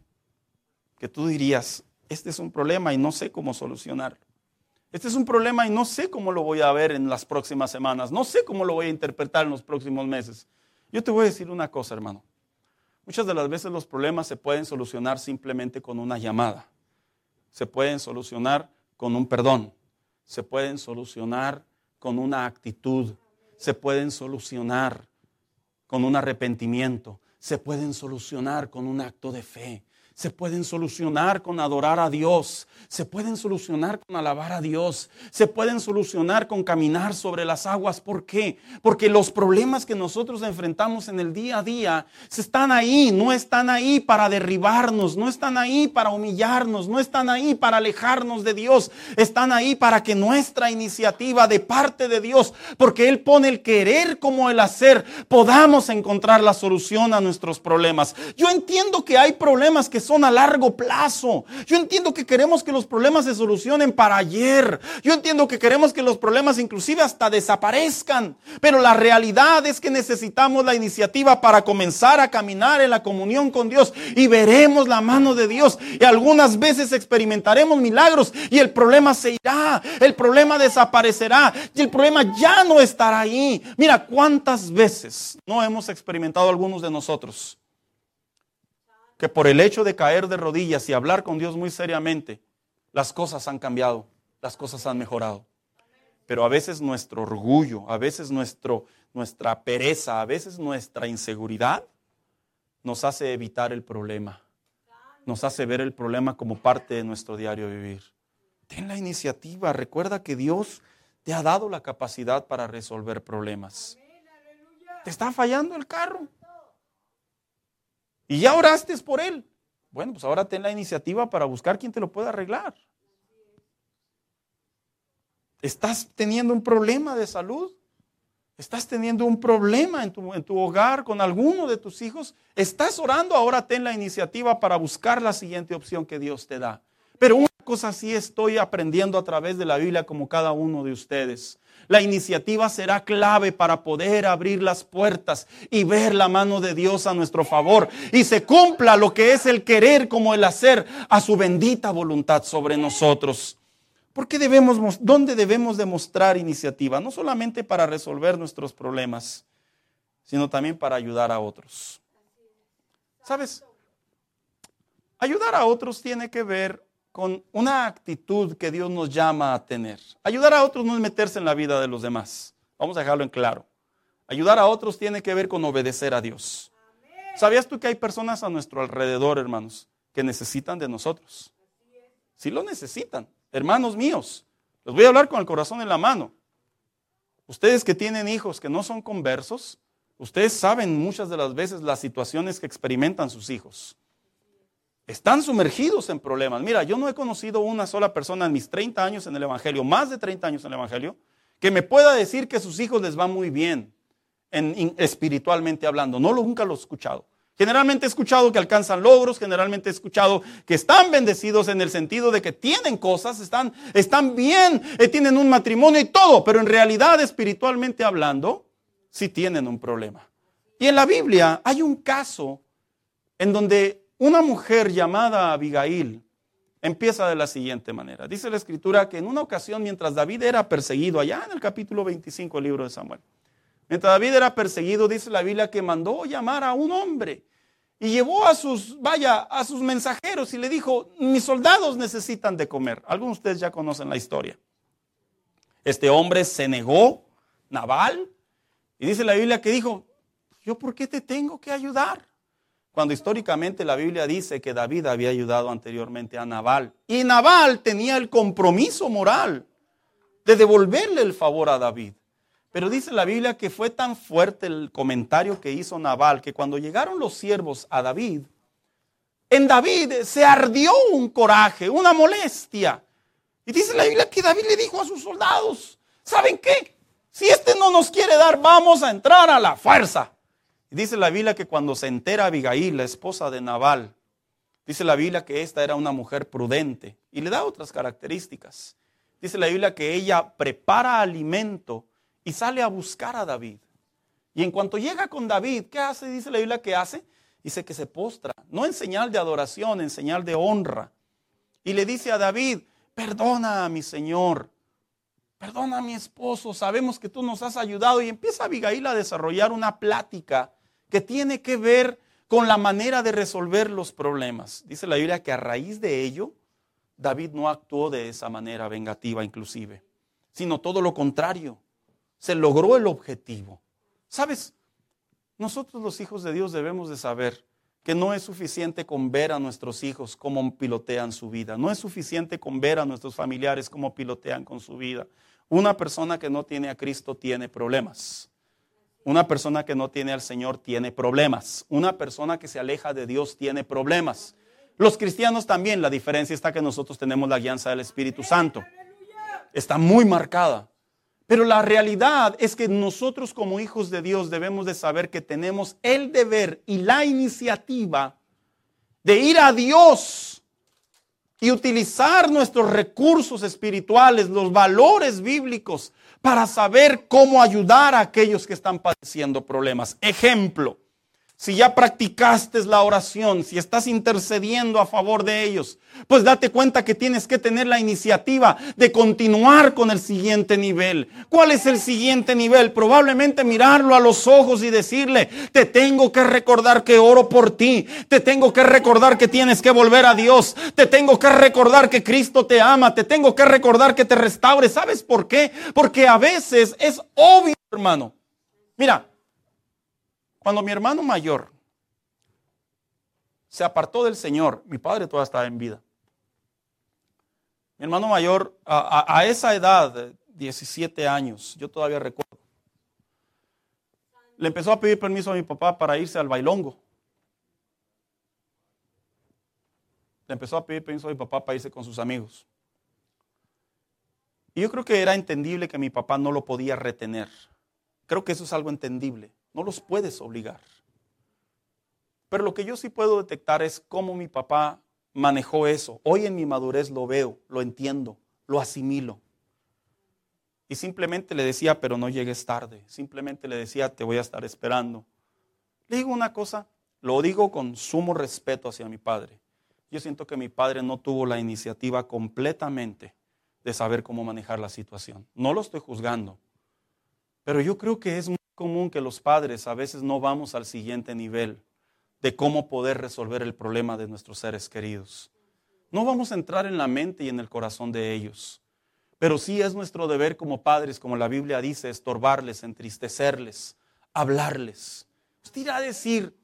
Que tú dirías, este es un problema y no sé cómo solucionarlo. Este es un problema y no sé cómo lo voy a ver en las próximas semanas, no sé cómo lo voy a interpretar en los próximos meses. Yo te voy a decir una cosa, hermano. Muchas de las veces los problemas se pueden solucionar simplemente con una llamada. Se pueden solucionar con un perdón. Se pueden solucionar con una actitud. Se pueden solucionar con un arrepentimiento. Se pueden solucionar con un acto de fe se pueden solucionar con adorar a Dios, se pueden solucionar con alabar a Dios, se pueden solucionar con caminar sobre las aguas. ¿Por qué? Porque los problemas que nosotros enfrentamos en el día a día están ahí, no están ahí para derribarnos, no están ahí para humillarnos, no están ahí para alejarnos de Dios, están ahí para que nuestra iniciativa de parte de Dios, porque Él pone el querer como el hacer, podamos encontrar la solución a nuestros problemas. Yo entiendo que hay problemas que son a largo plazo. Yo entiendo que queremos que los problemas se solucionen para ayer. Yo entiendo que queremos que los problemas inclusive hasta desaparezcan. Pero la realidad es que necesitamos la iniciativa para comenzar a caminar en la comunión con Dios y veremos la mano de Dios. Y algunas veces experimentaremos milagros y el problema se irá, el problema desaparecerá y el problema ya no estará ahí. Mira cuántas veces no hemos experimentado algunos de nosotros que por el hecho de caer de rodillas y hablar con Dios muy seriamente, las cosas han cambiado, las cosas han mejorado. Pero a veces nuestro orgullo, a veces nuestro, nuestra pereza, a veces nuestra inseguridad nos hace evitar el problema. Nos hace ver el problema como parte de nuestro diario vivir. Ten la iniciativa, recuerda que Dios te ha dado la capacidad para resolver problemas. Te está fallando el carro. Y ya oraste por él. Bueno, pues ahora ten la iniciativa para buscar quien te lo pueda arreglar. Estás teniendo un problema de salud. Estás teniendo un problema en tu, en tu, hogar con alguno de tus hijos. Estás orando, ahora ten la iniciativa para buscar la siguiente opción que Dios te da. Pero cosa sí estoy aprendiendo a través de la Biblia como cada uno de ustedes. La iniciativa será clave para poder abrir las puertas y ver la mano de Dios a nuestro favor y se cumpla lo que es el querer como el hacer a su bendita voluntad sobre nosotros. Porque debemos, ¿dónde debemos demostrar iniciativa? No solamente para resolver nuestros problemas, sino también para ayudar a otros. ¿Sabes? Ayudar a otros tiene que ver con una actitud que Dios nos llama a tener. Ayudar a otros no es meterse en la vida de los demás. Vamos a dejarlo en claro. Ayudar a otros tiene que ver con obedecer a Dios. ¿Sabías tú que hay personas a nuestro alrededor, hermanos, que necesitan de nosotros? Sí lo necesitan. Hermanos míos, les voy a hablar con el corazón en la mano. Ustedes que tienen hijos que no son conversos, ustedes saben muchas de las veces las situaciones que experimentan sus hijos. Están sumergidos en problemas. Mira, yo no he conocido una sola persona en mis 30 años en el Evangelio, más de 30 años en el Evangelio, que me pueda decir que sus hijos les va muy bien en, espiritualmente hablando. No, lo, nunca lo he escuchado. Generalmente he escuchado que alcanzan logros, generalmente he escuchado que están bendecidos en el sentido de que tienen cosas, están, están bien, eh, tienen un matrimonio y todo, pero en realidad espiritualmente hablando, sí tienen un problema. Y en la Biblia hay un caso en donde una mujer llamada Abigail empieza de la siguiente manera. Dice la escritura que en una ocasión mientras David era perseguido, allá en el capítulo 25 del libro de Samuel, mientras David era perseguido, dice la Biblia que mandó llamar a un hombre y llevó a sus, vaya, a sus mensajeros y le dijo, mis soldados necesitan de comer. Algunos de ustedes ya conocen la historia. Este hombre se negó, Naval, y dice la Biblia que dijo, ¿yo por qué te tengo que ayudar? Cuando históricamente la Biblia dice que David había ayudado anteriormente a Nabal. Y Nabal tenía el compromiso moral de devolverle el favor a David. Pero dice la Biblia que fue tan fuerte el comentario que hizo Nabal que cuando llegaron los siervos a David, en David se ardió un coraje, una molestia. Y dice la Biblia que David le dijo a sus soldados, ¿saben qué? Si este no nos quiere dar, vamos a entrar a la fuerza. Dice la Biblia que cuando se entera Abigail, la esposa de Nabal, dice la Biblia que esta era una mujer prudente y le da otras características. Dice la Biblia que ella prepara alimento y sale a buscar a David. Y en cuanto llega con David, ¿qué hace? Dice la Biblia que hace. Dice que se postra, no en señal de adoración, en señal de honra. Y le dice a David, perdona a mi Señor, perdona a mi esposo, sabemos que tú nos has ayudado. Y empieza Abigail a desarrollar una plática que tiene que ver con la manera de resolver los problemas. Dice la Biblia que a raíz de ello, David no actuó de esa manera vengativa inclusive, sino todo lo contrario. Se logró el objetivo. ¿Sabes? Nosotros los hijos de Dios debemos de saber que no es suficiente con ver a nuestros hijos cómo pilotean su vida. No es suficiente con ver a nuestros familiares cómo pilotean con su vida. Una persona que no tiene a Cristo tiene problemas. Una persona que no tiene al Señor tiene problemas. Una persona que se aleja de Dios tiene problemas. Los cristianos también, la diferencia está que nosotros tenemos la guianza del Espíritu Santo. Está muy marcada. Pero la realidad es que nosotros como hijos de Dios debemos de saber que tenemos el deber y la iniciativa de ir a Dios y utilizar nuestros recursos espirituales, los valores bíblicos, para saber cómo ayudar a aquellos que están padeciendo problemas. Ejemplo, si ya practicaste la oración, si estás intercediendo a favor de ellos, pues date cuenta que tienes que tener la iniciativa de continuar con el siguiente nivel. ¿Cuál es el siguiente nivel? Probablemente mirarlo a los ojos y decirle, te tengo que recordar que oro por ti, te tengo que recordar que tienes que volver a Dios, te tengo que recordar que Cristo te ama, te tengo que recordar que te restaure. ¿Sabes por qué? Porque a veces es obvio, hermano. Mira, cuando mi hermano mayor se apartó del Señor, mi padre todavía estaba en vida. Mi hermano mayor, a, esa edad, 17 años, yo todavía recuerdo, le empezó a pedir permiso a mi papá para irse al bailongo. Le empezó a pedir permiso a mi papá para irse con sus amigos. Y yo creo que era entendible que mi papá no lo podía retener. Creo que eso es algo entendible. No los puedes obligar. Pero lo que yo sí puedo detectar es cómo mi papá manejó eso. Hoy en mi madurez lo veo, lo entiendo, lo asimilo. Y simplemente le decía, pero no llegues tarde. Simplemente le decía, te voy a estar esperando. Le digo una cosa, lo digo con sumo respeto hacia mi padre. Yo siento que mi padre no tuvo la iniciativa completamente de saber cómo manejar la situación. No lo estoy juzgando, pero yo creo que es común que los padres a veces no vamos al siguiente nivel de cómo poder resolver el problema de nuestros seres queridos. No vamos a entrar en la mente y en el corazón de ellos, pero sí es nuestro deber como padres, como la Biblia dice, estorbarles, entristecerles, hablarles. Usted irá a decir,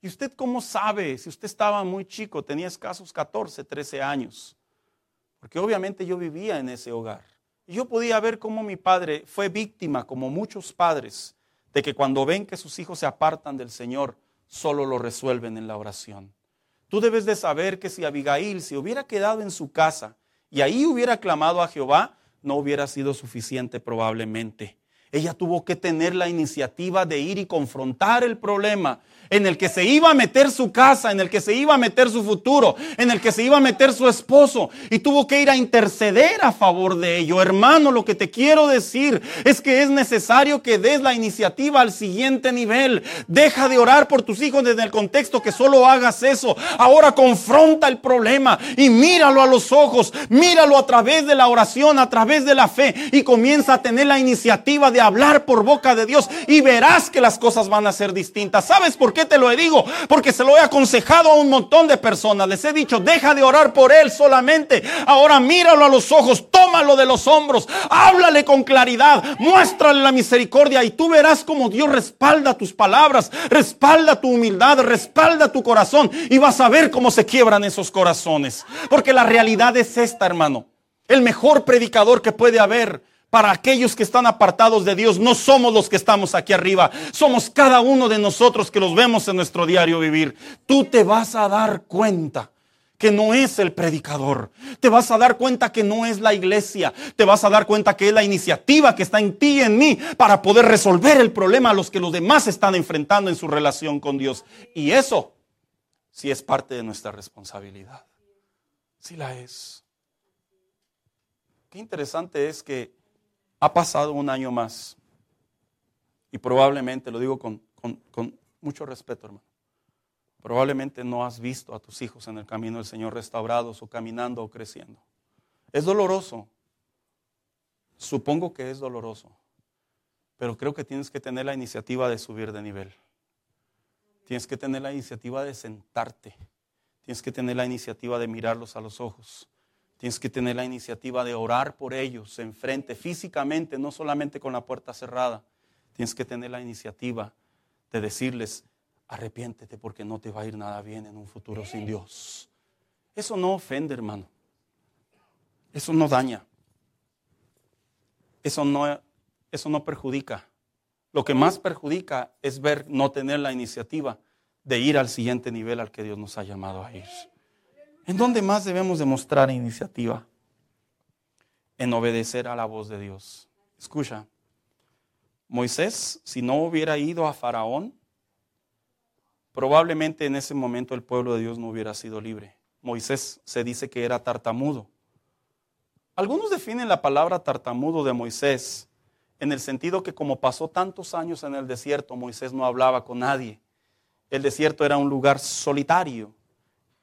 ¿y usted cómo sabe si usted estaba muy chico, tenía escasos 14, 13 años? Porque obviamente yo vivía en ese hogar. Y yo podía ver cómo mi padre fue víctima, como muchos padres, de que cuando ven que sus hijos se apartan del Señor, solo lo resuelven en la oración. Tú debes de saber que si Abigail se hubiera quedado en su casa y ahí hubiera clamado a Jehová, no hubiera sido suficiente probablemente. Ella tuvo que tener la iniciativa de ir y confrontar el problema en el que se iba a meter su casa, en el que se iba a meter su futuro, en el que se iba a meter su esposo y tuvo que ir a interceder a favor de ello. Hermano, lo que te quiero decir es que es necesario que des la iniciativa al siguiente nivel. Deja de orar por tus hijos desde el contexto que solo hagas eso. Ahora confronta el problema y míralo a los ojos, míralo a través de la oración, a través de la fe y comienza a tener la iniciativa de hablar por boca de Dios y verás que las cosas van a ser distintas. ¿Sabes por qué? te lo digo? Porque se lo he aconsejado a un montón de personas. Les he dicho, deja de orar por él solamente. Ahora míralo a los ojos, tómalo de los hombros, háblale con claridad, muéstrale la misericordia y tú verás como Dios respalda tus palabras, respalda tu humildad, respalda tu corazón y vas a ver cómo se quiebran esos corazones. Porque la realidad es esta, hermano. El mejor predicador que puede haber para aquellos que están apartados de Dios, no somos los que estamos aquí arriba, somos cada uno de nosotros que los vemos en nuestro diario vivir. Tú te vas a dar cuenta que no es el predicador. Te vas a dar cuenta que no es la iglesia. Te vas a dar cuenta que es la iniciativa que está en ti y en mí para poder resolver el problema a los que los demás están enfrentando en su relación con Dios. Y eso sí es parte de nuestra responsabilidad. Sí la es. Qué interesante es que ha pasado un año más. Y probablemente, lo digo con, mucho respeto, hermano, probablemente no has visto a tus hijos en el camino del Señor restaurados o caminando o creciendo. Es doloroso. Supongo que es doloroso. Pero creo que tienes que tener la iniciativa de subir de nivel. Tienes que tener la iniciativa de sentarte. Tienes que tener la iniciativa de mirarlos a los ojos. Tienes que tener la iniciativa de orar por ellos enfrente, físicamente, no solamente con la puerta cerrada. Tienes que tener la iniciativa de decirles, arrepiéntete porque no te va a ir nada bien en un futuro sin Dios. Eso no ofende, hermano. Eso no daña. Eso no, eso no perjudica. Lo que más perjudica es ver no tener la iniciativa de ir al siguiente nivel al que Dios nos ha llamado a ir. ¿En dónde más debemos demostrar iniciativa? En obedecer a la voz de Dios. Escucha, Moisés, si no hubiera ido a Faraón, probablemente en ese momento el pueblo de Dios no hubiera sido libre. Moisés se dice que era tartamudo. Algunos definen la palabra tartamudo de Moisés en el sentido que como pasó tantos años en el desierto, Moisés no hablaba con nadie. El desierto era un lugar solitario.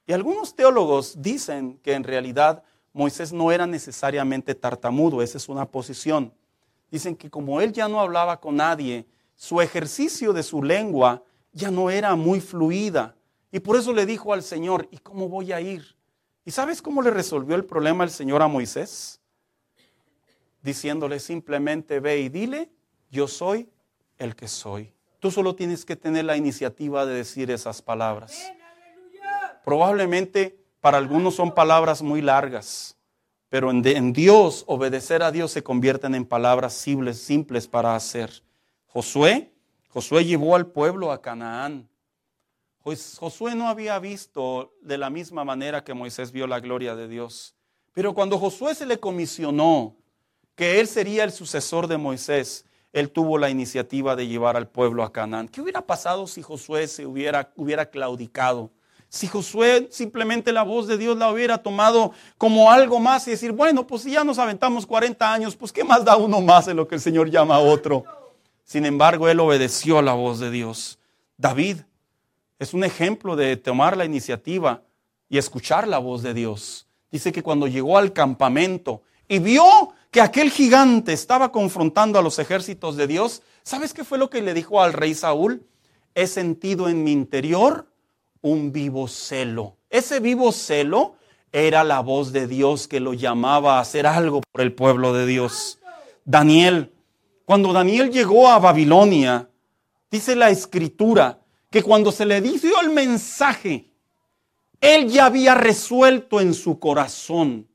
Y algunos teólogos dicen que en realidad Moisés no era necesariamente tartamudo, esa es una posición. Dicen que como él ya no hablaba con nadie, su ejercicio de su lengua ya no era muy fluida. Y por eso le dijo al Señor, ¿y cómo voy a ir? ¿Y sabes cómo le resolvió el problema el Señor a Moisés? Diciéndole simplemente, ve y dile, yo soy el que soy. Tú solo tienes que tener la iniciativa de decir esas palabras. Probablemente para algunos son palabras muy largas, pero en, Dios, obedecer a Dios se convierten en palabras simples, simples para hacer. Josué, Josué llevó al pueblo a Canaán. Pues Josué no había visto de la misma manera que Moisés vio la gloria de Dios. Pero cuando Josué se le comisionó que él sería el sucesor de Moisés, él tuvo la iniciativa de llevar al pueblo a Canaán. ¿Qué hubiera pasado si Josué se hubiera, hubiera claudicado? Si Josué simplemente la voz de Dios la hubiera tomado como algo más y decir, bueno, pues si ya nos aventamos 40 años, pues ¿qué más da uno más en lo que el Señor llama a otro? Sin embargo, él obedeció a la voz de Dios. David es un ejemplo de tomar la iniciativa y escuchar la voz de Dios. Dice que cuando llegó al campamento y vio que aquel gigante estaba confrontando a los ejércitos de Dios, ¿sabes qué fue lo que le dijo al rey Saúl? He sentido en mi interior un vivo celo. Ese vivo celo era la voz de Dios que lo llamaba a hacer algo por el pueblo de Dios. Daniel, cuando Daniel llegó a Babilonia, dice la escritura que cuando se le dio el mensaje, él ya había resuelto en su corazón,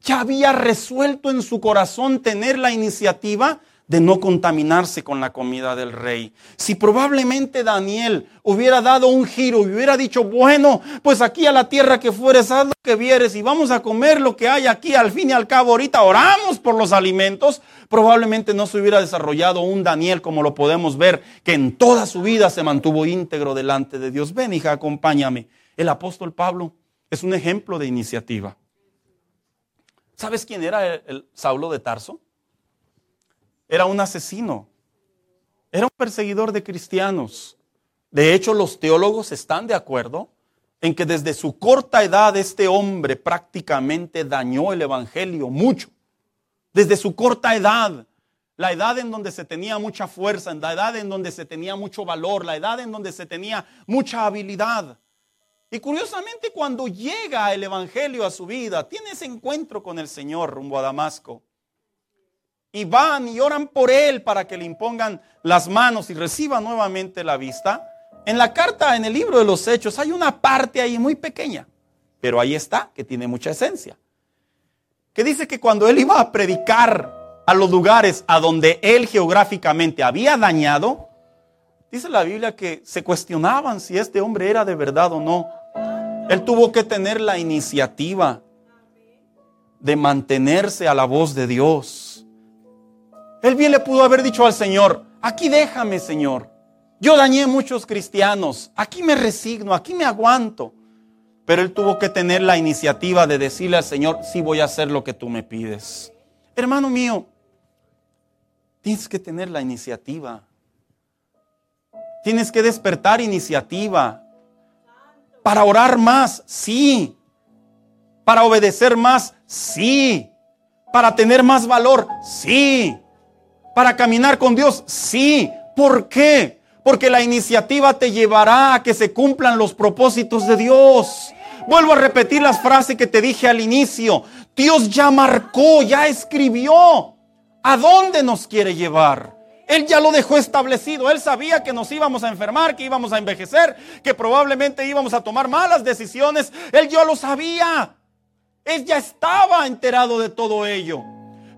ya había resuelto en su corazón tener la iniciativa de no contaminarse con la comida del rey. Si probablemente Daniel hubiera dado un giro y hubiera dicho, bueno, pues aquí a la tierra que fueres, haz lo que vieres y vamos a comer lo que hay aquí, al fin y al cabo ahorita oramos por los alimentos, probablemente no se hubiera desarrollado un Daniel como lo podemos ver, que en toda su vida se mantuvo íntegro delante de Dios. Ven, hija, acompáñame. El apóstol Pablo es un ejemplo de iniciativa. ¿Sabes quién era el, Saulo de Tarso? Era un asesino. Era un perseguidor de cristianos. De hecho, los teólogos están de acuerdo en que desde su corta edad este hombre prácticamente dañó el Evangelio mucho desde su corta edad, la edad en donde se tenía mucha fuerza, la edad en donde se tenía mucho valor, la edad en donde se tenía mucha habilidad. Y curiosamente cuando llega el Evangelio a su vida, tiene ese encuentro con el Señor rumbo a Damasco. Y van y oran por él para que le impongan las manos y reciba nuevamente la vista. En la carta, en el libro de los Hechos, hay una parte ahí muy pequeña, pero ahí está, que tiene mucha esencia que dice que cuando él iba a predicar a los lugares a donde él geográficamente había dañado, dice la Biblia que se cuestionaban si este hombre era de verdad o no. Él tuvo que tener la iniciativa de mantenerse a la voz de Dios. Él bien le pudo haber dicho al Señor, aquí déjame Señor. Yo dañé muchos cristianos, aquí me resigno, aquí me aguanto. Pero él tuvo que tener la iniciativa de decirle al Señor, sí voy a hacer lo que tú me pides. Hermano mío, tienes que tener la iniciativa. Tienes que despertar iniciativa. Para orar más, sí. Para obedecer más, sí. Para tener más valor, sí. Para caminar con Dios, sí. ¿Por qué? Porque la iniciativa te llevará a que se cumplan los propósitos de Dios. Vuelvo a repetir las frases que te dije al inicio. Dios ya marcó, ya escribió a dónde nos quiere llevar. Él ya lo dejó establecido. Él sabía que nos íbamos a enfermar, que íbamos a envejecer, que probablemente íbamos a tomar malas decisiones. Él ya lo sabía. Él ya estaba enterado de todo ello.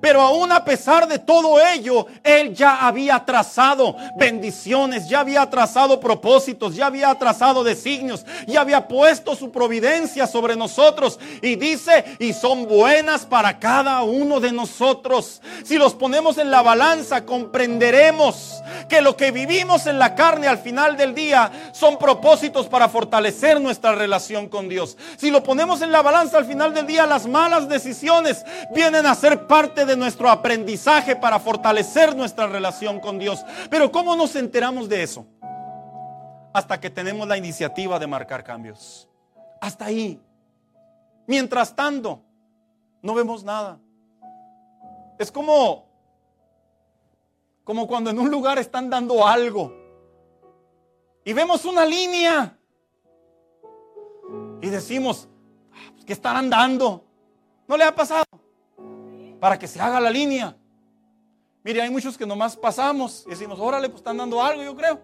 Pero aún a pesar de todo ello, Él ya había trazado bendiciones, ya había trazado propósitos, ya había trazado designios, ya había puesto su providencia sobre nosotros. Y dice, y son buenas para cada uno de nosotros. Si los ponemos en la balanza, comprenderemos que lo que vivimos en la carne al final del día son propósitos para fortalecer nuestra relación con Dios. Si lo ponemos en la balanza al final del día, las malas decisiones vienen a ser parte de nuestro aprendizaje para fortalecer nuestra relación con Dios. Pero ¿cómo nos enteramos de eso? Hasta que tenemos la iniciativa de marcar cambios. Hasta ahí. Mientras tanto, no vemos nada. Es como como cuando en un lugar están dando algo y vemos una línea y decimos, ah, pues, ¿qué estarán dando? ¿No le ha pasado? Para que se haga la línea. Mire, hay muchos que nomás pasamos y decimos, órale, pues están dando algo, yo creo.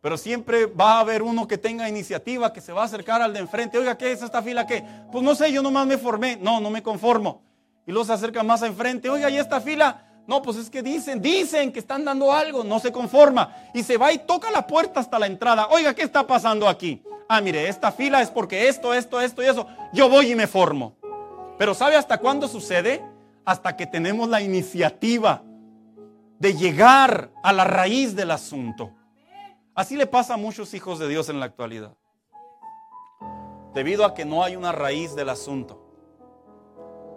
Pero siempre va a haber uno que tenga iniciativa, que se va a acercar al de enfrente. Oiga, ¿qué es esta fila? ¿Qué? Pues no sé, yo nomás me formé. No, no me conformo. Y luego se acerca más a enfrente. Oiga, ¿y esta fila? No, pues es que dicen, dicen que están dando algo. No se conforma. Y se va y toca la puerta hasta la entrada. Oiga, ¿qué está pasando aquí? Ah, mire, esta fila es porque esto, esto, esto y eso. Yo voy y me formo. Pero ¿sabe hasta cuándo sucede? Hasta que tenemos la iniciativa de llegar a la raíz del asunto. Así le pasa a muchos hijos de Dios en la actualidad. Debido a que no hay una raíz del asunto.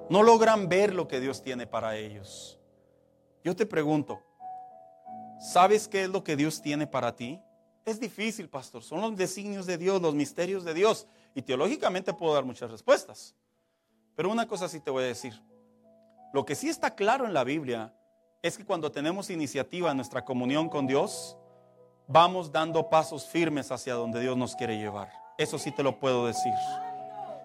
No logran ver lo que Dios tiene para ellos. Yo te pregunto, ¿sabes qué es lo que Dios tiene para ti? Es difícil, pastor. Son los designios de Dios, los misterios de Dios. Y teológicamente puedo dar muchas respuestas. Pero una cosa sí te voy a decir. Lo que sí está claro en la Biblia es que cuando tenemos iniciativa en nuestra comunión con Dios, vamos dando pasos firmes hacia donde Dios nos quiere llevar. Eso sí te lo puedo decir.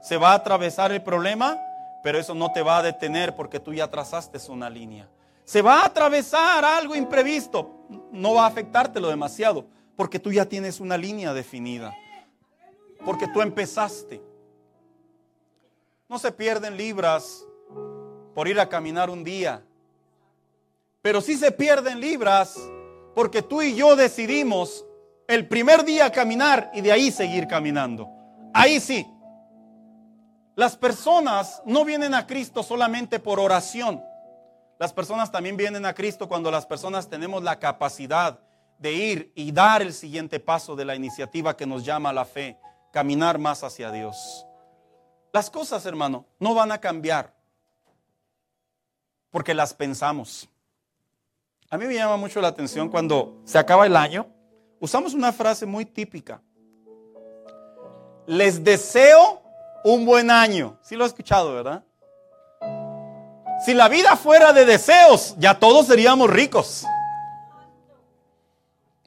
Se va a atravesar el problema, pero eso no te va a detener porque tú ya trazaste una línea. Se va a atravesar algo imprevisto, no va a afectártelo demasiado, porque tú ya tienes una línea definida. Porque tú empezaste. No se pierden libras por ir a caminar un día. Pero sí se pierden libras porque tú y yo decidimos el primer día caminar y de ahí seguir caminando. Ahí sí. Las personas no vienen a Cristo solamente por oración. Las personas también vienen a Cristo cuando las personas tenemos la capacidad de ir y dar el siguiente paso de la iniciativa que nos llama la fe, caminar más hacia Dios. Las cosas, hermano, no van a cambiar porque las pensamos. A mí me llama mucho la atención cuando se acaba el año, usamos una frase muy típica. Les deseo un buen año. Sí lo he escuchado, ¿verdad? Si la vida fuera de deseos, ya todos seríamos ricos.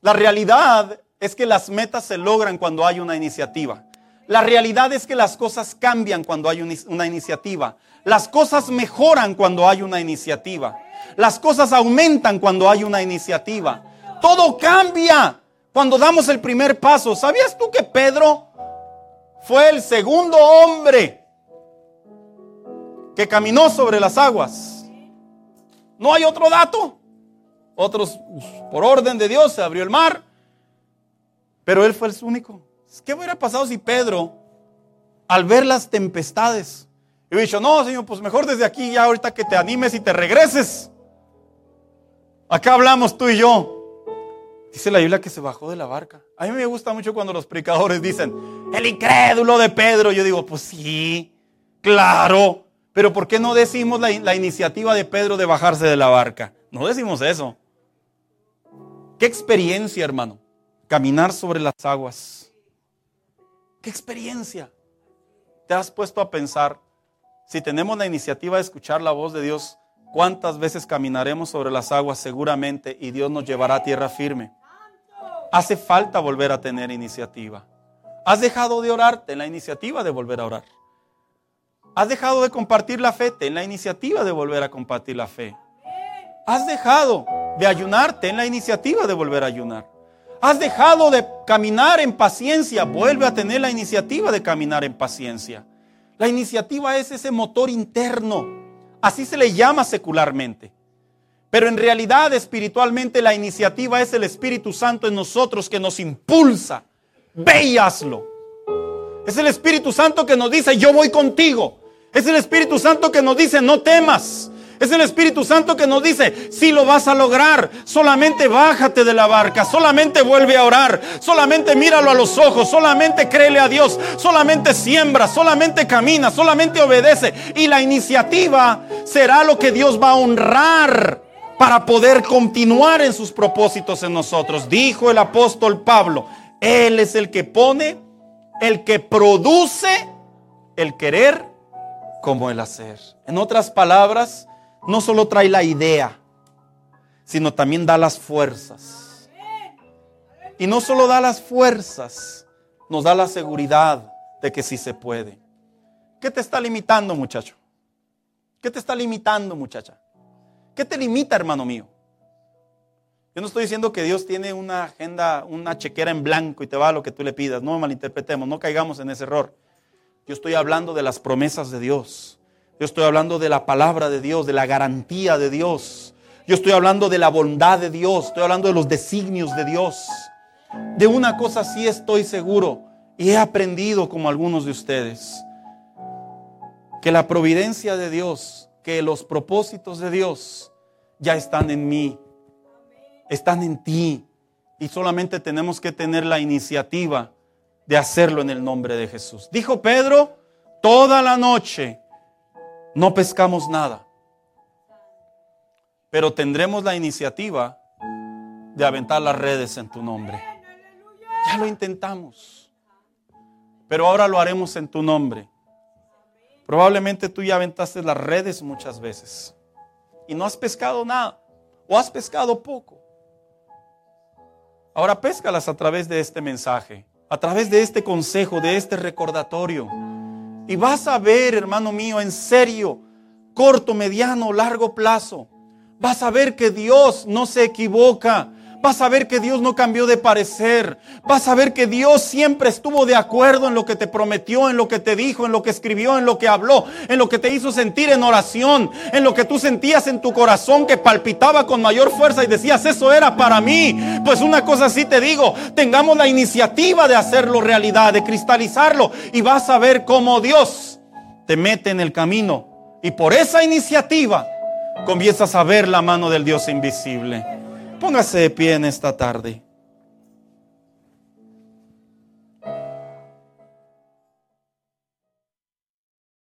La realidad es que las metas se logran cuando hay una iniciativa. La realidad es que las cosas cambian cuando hay una iniciativa. Las cosas mejoran cuando hay una iniciativa. Las cosas aumentan cuando hay una iniciativa. Todo cambia cuando damos el primer paso. ¿Sabías tú que Pedro fue el segundo hombre que caminó sobre las aguas? No hay otro dato. Otros, por orden de Dios, se abrió el mar. Pero él fue el único. ¿Qué hubiera pasado si Pedro, al ver las tempestades, hubiera dicho, no, Señor, pues mejor desde aquí ya ahorita que te animes y te regreses? Acá hablamos tú y yo. Dice la Biblia que se bajó de la barca. A mí me gusta mucho cuando los predicadores dicen, el incrédulo de Pedro. Yo digo, pues sí, claro. Pero ¿por qué no decimos la iniciativa de Pedro de bajarse de la barca? No decimos eso. Qué experiencia, hermano caminar sobre las aguas. ¿Qué experiencia? ¿Te has puesto a pensar, si tenemos la iniciativa de escuchar la voz de Dios, cuántas veces caminaremos sobre las aguas seguramente y Dios nos llevará a tierra firme? Hace falta volver a tener iniciativa. ¿Has dejado de orarte en la iniciativa de volver a orar? ¿Has dejado de compartir la fe? en la iniciativa de volver a compartir la fe. ¿Has dejado de ayunarte en la iniciativa de volver a ayunar? ¿Has dejado de caminar en paciencia? Vuelve a tener la iniciativa de caminar en paciencia. La iniciativa es ese motor interno. Así se le llama secularmente. Pero en realidad espiritualmente la iniciativa es el Espíritu Santo en nosotros que nos impulsa. Ve. Es el Espíritu Santo que nos dice, yo voy contigo. Es el Espíritu Santo que nos dice, no temas. Es el Espíritu Santo que nos dice, si lo vas a lograr, solamente bájate de la barca, solamente vuelve a orar, solamente míralo a los ojos, solamente créele a Dios, solamente siembra, solamente camina, solamente obedece. Y la iniciativa será lo que Dios va a honrar para poder continuar en sus propósitos en nosotros. Dijo el apóstol Pablo, Él es el que pone, el que produce el querer como el hacer. En otras palabras, no solo trae la idea, sino también da las fuerzas. Y no solo da las fuerzas, nos da la seguridad de que sí se puede. ¿Qué te está limitando, muchacho? ¿Qué te está limitando, muchacha? ¿Qué te limita, hermano mío? Yo no estoy diciendo que Dios tiene una agenda, una chequera en blanco y te va a lo que tú le pidas. No malinterpretemos, no caigamos en ese error. Yo estoy hablando de las promesas de Dios. Yo estoy hablando de la palabra de Dios, de la garantía de Dios. Yo estoy hablando de la bondad de Dios. Estoy hablando de los designios de Dios. De una cosa sí estoy seguro y he aprendido como algunos de ustedes. Que la providencia de Dios que los propósitos de Dios ya están en mí, están en ti. Y solamente tenemos que tener la iniciativa de hacerlo en el nombre de Jesús. Dijo Pedro, toda la noche no pescamos nada, pero tendremos la iniciativa de aventar las redes en tu nombre. Ya lo intentamos, pero ahora lo haremos en tu nombre. Probablemente tú ya aventaste las redes muchas veces y no has pescado nada o has pescado poco. Ahora péscalas a través de este mensaje, a través de este consejo, de este recordatorio. Y vas a ver, hermano mío, en serio, corto, mediano, largo plazo, vas a ver que Dios no se equivoca Vas a ver que Dios no cambió de parecer. Vas a ver que Dios siempre estuvo de acuerdo en lo que te prometió, en lo que te dijo, en lo que escribió, en lo que habló, en lo que te hizo sentir en oración, en lo que tú sentías en tu corazón que palpitaba con mayor fuerza y decías, eso era para mí. Pues una cosa así te digo, tengamos la iniciativa de hacerlo realidad, de cristalizarlo y vas a ver cómo Dios te mete en el camino. Y por esa iniciativa comienzas a ver la mano del Dios invisible. Póngase de pie en esta tarde.